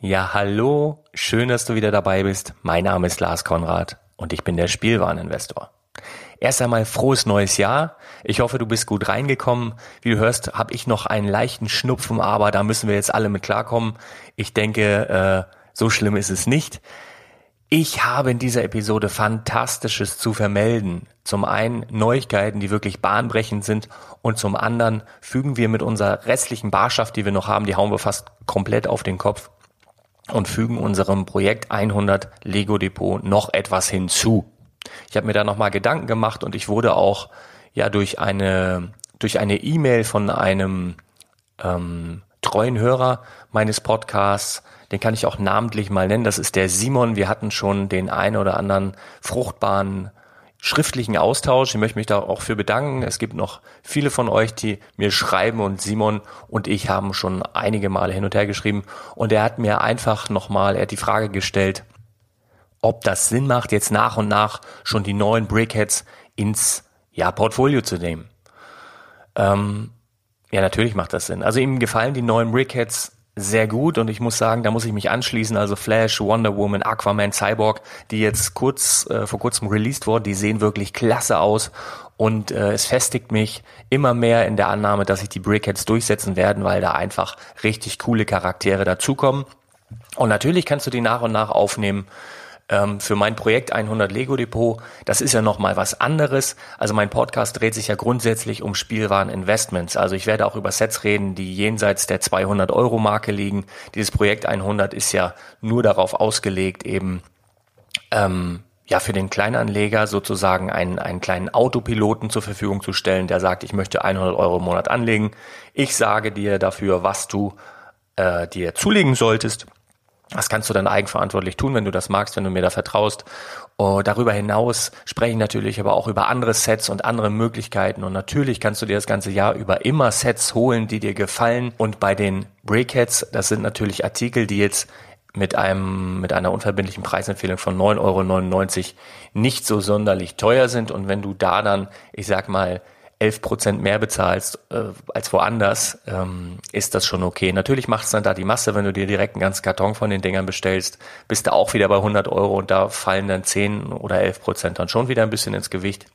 Ja, hallo, schön, dass du wieder dabei bist. Mein Name ist Lars Konrad und ich bin der Spielwareninvestor. Erst einmal frohes neues Jahr. Ich hoffe, du bist gut reingekommen. Wie du hörst, habe ich noch einen leichten Schnupfen, aber da müssen wir jetzt alle mit klarkommen. Ich denke, äh, so schlimm ist es nicht. Ich habe in dieser Episode Fantastisches zu vermelden. Zum einen Neuigkeiten, die wirklich bahnbrechend sind und zum anderen fügen wir mit unserer restlichen Barschaft, die wir noch haben, die hauen wir fast komplett auf den Kopf, und fügen unserem Projekt 100 Lego Depot noch etwas hinzu. Ich habe mir da nochmal Gedanken gemacht und ich wurde auch ja durch eine durch eine E-Mail von einem ähm, treuen Hörer meines Podcasts, den kann ich auch namentlich mal nennen, das ist der Simon. Wir hatten schon den ein oder anderen fruchtbaren schriftlichen Austausch. Ich möchte mich da auch für bedanken. Es gibt noch viele von euch, die mir schreiben und Simon und ich haben schon einige Male hin und her geschrieben und er hat mir einfach nochmal, er hat die Frage gestellt, ob das Sinn macht, jetzt nach und nach schon die neuen Brickheads ins ja, Portfolio zu nehmen. Ähm, ja, natürlich macht das Sinn. Also ihm gefallen die neuen Brickheads sehr gut und ich muss sagen, da muss ich mich anschließen. Also Flash, Wonder Woman, Aquaman, Cyborg, die jetzt kurz äh, vor kurzem released wurden, die sehen wirklich klasse aus und äh, es festigt mich immer mehr in der Annahme, dass sich die Brickheads durchsetzen werden, weil da einfach richtig coole Charaktere dazukommen. Und natürlich kannst du die nach und nach aufnehmen. Ähm, für mein Projekt 100 Lego Depot, das ist ja nochmal was anderes. Also mein Podcast dreht sich ja grundsätzlich um Spielwareninvestments. Also ich werde auch über Sets reden, die jenseits der 200 Euro Marke liegen. Dieses Projekt 100 ist ja nur darauf ausgelegt, eben ähm, ja für den Kleinanleger sozusagen einen, einen kleinen Autopiloten zur Verfügung zu stellen, der sagt, ich möchte 100 Euro im Monat anlegen. Ich sage dir dafür, was du äh, dir zulegen solltest. Das kannst du dann eigenverantwortlich tun, wenn du das magst, wenn du mir da vertraust. Oh, darüber hinaus spreche ich natürlich aber auch über andere Sets und andere Möglichkeiten. Und natürlich kannst du dir das ganze Jahr über immer Sets holen, die dir gefallen. Und bei den Breakheads, das sind natürlich Artikel, die jetzt mit einem, mit einer unverbindlichen Preisempfehlung von 9,99 Euro nicht so sonderlich teuer sind. Und wenn du da dann, ich sag mal, 11 Prozent mehr bezahlst äh, als woanders, ähm, ist das schon okay. Natürlich macht es dann da die Masse, wenn du dir direkt einen ganzen Karton von den Dingern bestellst, bist du auch wieder bei 100 Euro und da fallen dann 10 oder 11 Prozent dann schon wieder ein bisschen ins Gewicht.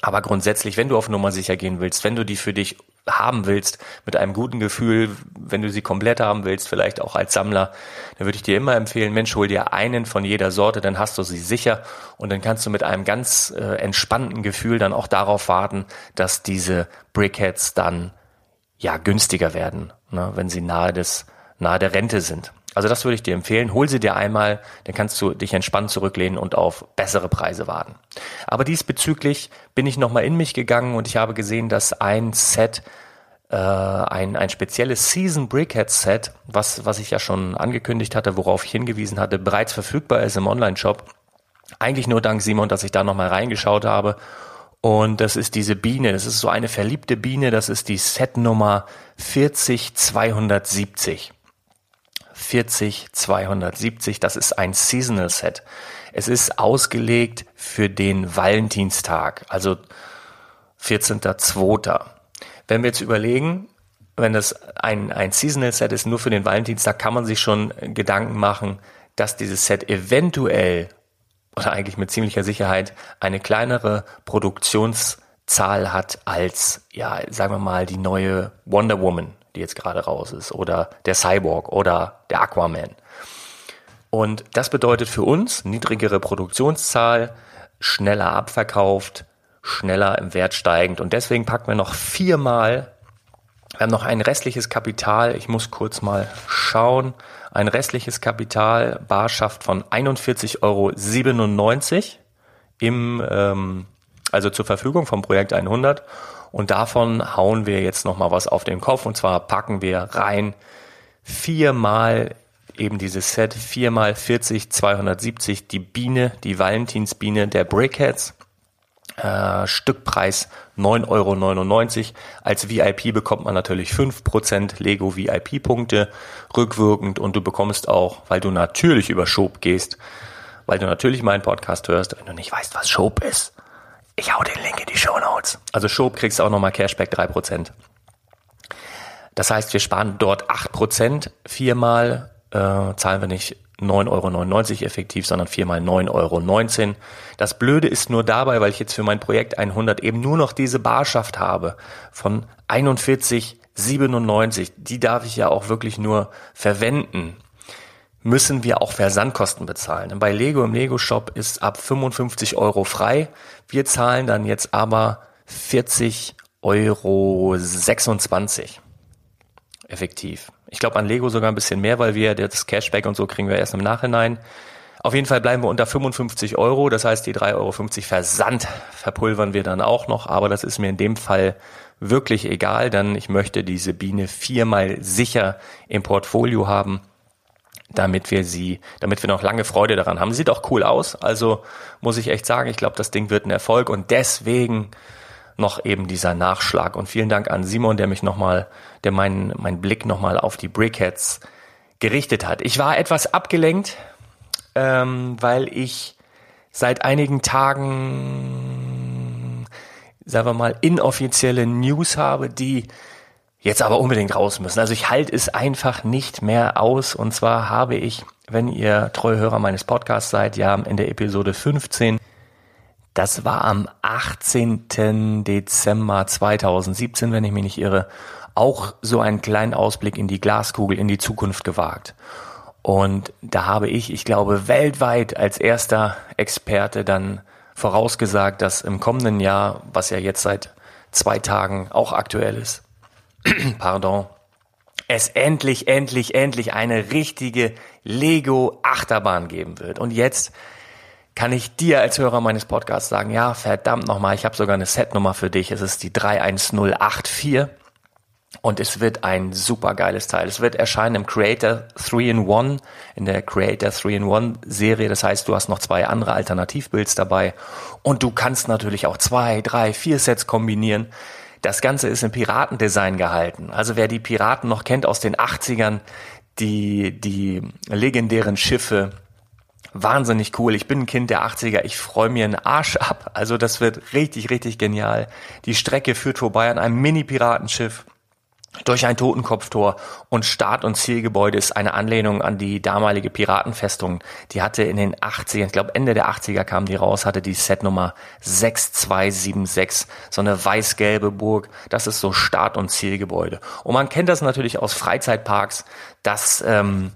Aber grundsätzlich, wenn du auf Nummer sicher gehen willst, wenn du die für dich haben willst, mit einem guten Gefühl, wenn du sie komplett haben willst, vielleicht auch als Sammler, dann würde ich dir immer empfehlen, Mensch, hol dir einen von jeder Sorte, dann hast du sie sicher und dann kannst du mit einem ganz äh, entspannten Gefühl dann auch darauf warten, dass diese Brickheads dann ja günstiger werden, ne, wenn sie nahe des nahe der Rente sind. Also das würde ich dir empfehlen. Hol sie dir einmal, dann kannst du dich entspannt zurücklehnen und auf bessere Preise warten. Aber diesbezüglich bin ich nochmal in mich gegangen und ich habe gesehen, dass ein Set, äh, ein, ein spezielles Season Brickhead Set, was, was ich ja schon angekündigt hatte, worauf ich hingewiesen hatte, bereits verfügbar ist im Online-Shop. Eigentlich nur dank Simon, dass ich da nochmal reingeschaut habe. Und das ist diese Biene. Das ist so eine verliebte Biene. Das ist die Set-Nummer 40270. 40270. Das ist ein Seasonal Set. Es ist ausgelegt für den Valentinstag, also 14.02. Wenn wir jetzt überlegen, wenn das ein, ein Seasonal Set ist, nur für den Valentinstag, kann man sich schon Gedanken machen, dass dieses Set eventuell oder eigentlich mit ziemlicher Sicherheit eine kleinere Produktionszahl hat als, ja, sagen wir mal, die neue Wonder Woman die jetzt gerade raus ist, oder der Cyborg oder der Aquaman. Und das bedeutet für uns niedrigere Produktionszahl, schneller abverkauft, schneller im Wert steigend. Und deswegen packen wir noch viermal, wir haben noch ein restliches Kapital, ich muss kurz mal schauen, ein restliches Kapital, Barschaft von 41,97 Euro im, ähm, also zur Verfügung vom Projekt 100. Und davon hauen wir jetzt nochmal was auf den Kopf. Und zwar packen wir rein viermal eben dieses Set, viermal 40, 270, die Biene, die Valentinsbiene der Brickheads. Äh, Stückpreis 9,99 Euro. Als VIP bekommt man natürlich 5% Lego VIP-Punkte rückwirkend und du bekommst auch, weil du natürlich über Schob gehst, weil du natürlich meinen Podcast hörst, wenn du nicht weißt, was Schob ist, ich hau den Link in die Show Notes. Also Schob kriegst auch nochmal Cashback 3%. Das heißt, wir sparen dort 8%. Viermal äh, zahlen wir nicht 9,99 Euro effektiv, sondern viermal 9,19 Euro. Das Blöde ist nur dabei, weil ich jetzt für mein Projekt 100 eben nur noch diese Barschaft habe von 41,97. Die darf ich ja auch wirklich nur verwenden müssen wir auch Versandkosten bezahlen. Bei Lego im Lego Shop ist ab 55 Euro frei. Wir zahlen dann jetzt aber 40 Euro 26 effektiv. Ich glaube an Lego sogar ein bisschen mehr, weil wir das Cashback und so kriegen wir erst im Nachhinein. Auf jeden Fall bleiben wir unter 55 Euro. Das heißt, die 3,50 Euro Versand verpulvern wir dann auch noch. Aber das ist mir in dem Fall wirklich egal, denn ich möchte diese Biene viermal sicher im Portfolio haben damit wir sie, damit wir noch lange Freude daran haben. Sieht auch cool aus, also muss ich echt sagen, ich glaube, das Ding wird ein Erfolg und deswegen noch eben dieser Nachschlag. Und vielen Dank an Simon, der mich nochmal, der meinen mein Blick nochmal auf die Brickheads gerichtet hat. Ich war etwas abgelenkt, ähm, weil ich seit einigen Tagen, sagen wir mal, inoffizielle News habe, die jetzt aber unbedingt raus müssen. Also ich halte es einfach nicht mehr aus. Und zwar habe ich, wenn ihr treue Hörer meines Podcasts seid, ja in der Episode 15, das war am 18. Dezember 2017, wenn ich mich nicht irre, auch so einen kleinen Ausblick in die Glaskugel, in die Zukunft gewagt. Und da habe ich, ich glaube, weltweit als erster Experte dann vorausgesagt, dass im kommenden Jahr, was ja jetzt seit zwei Tagen auch aktuell ist, pardon, es endlich, endlich, endlich eine richtige Lego Achterbahn geben wird. Und jetzt kann ich dir als Hörer meines Podcasts sagen, ja, verdammt nochmal, ich habe sogar eine Setnummer für dich. Es ist die 31084 und es wird ein super geiles Teil. Es wird erscheinen im Creator 3-in-1, in der Creator 3-in-1 Serie. Das heißt, du hast noch zwei andere Alternativbuilds dabei und du kannst natürlich auch zwei, drei, vier Sets kombinieren. Das Ganze ist im Piratendesign gehalten. Also wer die Piraten noch kennt aus den 80ern, die, die legendären Schiffe, wahnsinnig cool. Ich bin ein Kind der 80er. Ich freue mir einen Arsch ab. Also das wird richtig, richtig genial. Die Strecke führt vorbei an einem Mini-Piratenschiff durch ein Totenkopftor und Start- und Zielgebäude ist eine Anlehnung an die damalige Piratenfestung. Die hatte in den 80ern, ich glaube Ende der 80er kam die raus, hatte die Setnummer 6276, so eine weiß-gelbe Burg. Das ist so Start- und Zielgebäude. Und man kennt das natürlich aus Freizeitparks, dass ähm,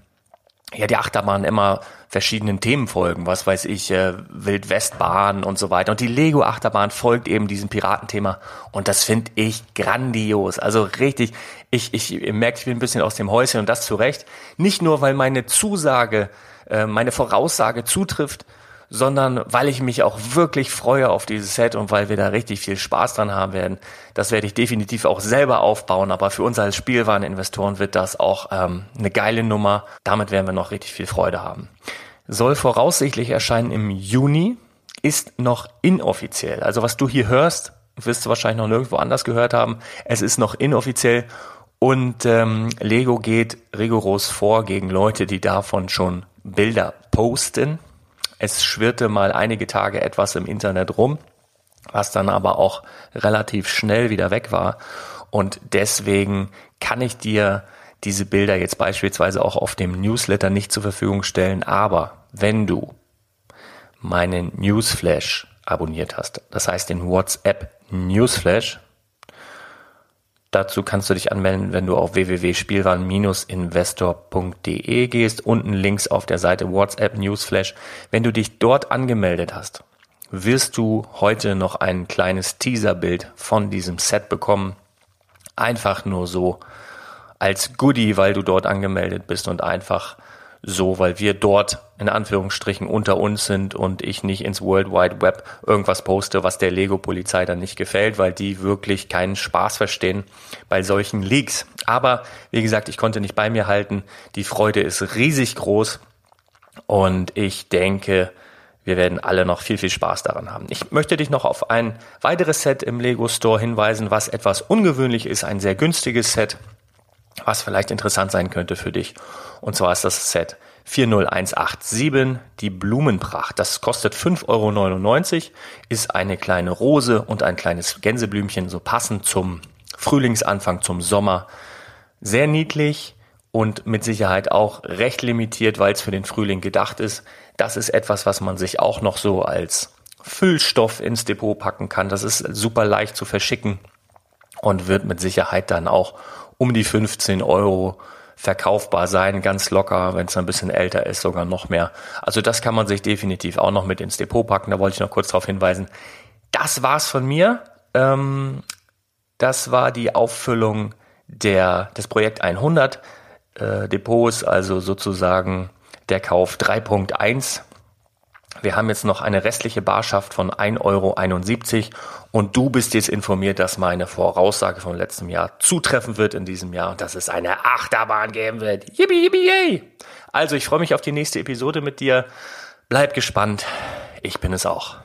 ja die Achterbahn immer verschiedenen Themen folgen, was weiß ich, äh, Wildwestbahn und so weiter. Und die Lego Achterbahn folgt eben diesem Piratenthema und das finde ich grandios. Also richtig, ich, ich merke, ich bin ein bisschen aus dem Häuschen und das zu Recht. Nicht nur, weil meine Zusage, äh, meine Voraussage zutrifft, sondern weil ich mich auch wirklich freue auf dieses Set und weil wir da richtig viel Spaß dran haben werden. Das werde ich definitiv auch selber aufbauen, aber für uns als Spielwareninvestoren wird das auch ähm, eine geile Nummer. Damit werden wir noch richtig viel Freude haben. Soll voraussichtlich erscheinen im Juni, ist noch inoffiziell. Also was du hier hörst, wirst du wahrscheinlich noch nirgendwo anders gehört haben. Es ist noch inoffiziell und ähm, Lego geht rigoros vor gegen Leute, die davon schon Bilder posten. Es schwirrte mal einige Tage etwas im Internet rum, was dann aber auch relativ schnell wieder weg war. Und deswegen kann ich dir diese Bilder jetzt beispielsweise auch auf dem Newsletter nicht zur Verfügung stellen. Aber wenn du meinen Newsflash abonniert hast, das heißt den WhatsApp Newsflash, Dazu kannst du dich anmelden, wenn du auf www.spielwaren-investor.de gehst. Unten links auf der Seite WhatsApp Newsflash. Wenn du dich dort angemeldet hast, wirst du heute noch ein kleines Teaserbild von diesem Set bekommen. Einfach nur so als Goodie, weil du dort angemeldet bist und einfach so, weil wir dort in Anführungsstrichen unter uns sind und ich nicht ins World Wide Web irgendwas poste, was der Lego-Polizei dann nicht gefällt, weil die wirklich keinen Spaß verstehen bei solchen Leaks. Aber wie gesagt, ich konnte nicht bei mir halten. Die Freude ist riesig groß und ich denke, wir werden alle noch viel, viel Spaß daran haben. Ich möchte dich noch auf ein weiteres Set im Lego Store hinweisen, was etwas ungewöhnlich ist, ein sehr günstiges Set was vielleicht interessant sein könnte für dich. Und zwar ist das Set 40187, die Blumenpracht. Das kostet 5,99 Euro, ist eine kleine Rose und ein kleines Gänseblümchen, so passend zum Frühlingsanfang, zum Sommer. Sehr niedlich und mit Sicherheit auch recht limitiert, weil es für den Frühling gedacht ist. Das ist etwas, was man sich auch noch so als Füllstoff ins Depot packen kann. Das ist super leicht zu verschicken und wird mit Sicherheit dann auch um die 15 Euro verkaufbar sein, ganz locker, wenn es ein bisschen älter ist, sogar noch mehr. Also das kann man sich definitiv auch noch mit ins Depot packen. Da wollte ich noch kurz darauf hinweisen. Das war's von mir. Ähm, das war die Auffüllung der, des Projekt 100 äh, Depots, also sozusagen der Kauf 3.1 wir haben jetzt noch eine restliche Barschaft von 1,71 Euro und du bist jetzt informiert, dass meine Voraussage vom letzten Jahr zutreffen wird in diesem Jahr und dass es eine Achterbahn geben wird. Yippie, yippie, yay! Also ich freue mich auf die nächste Episode mit dir. Bleib gespannt. Ich bin es auch.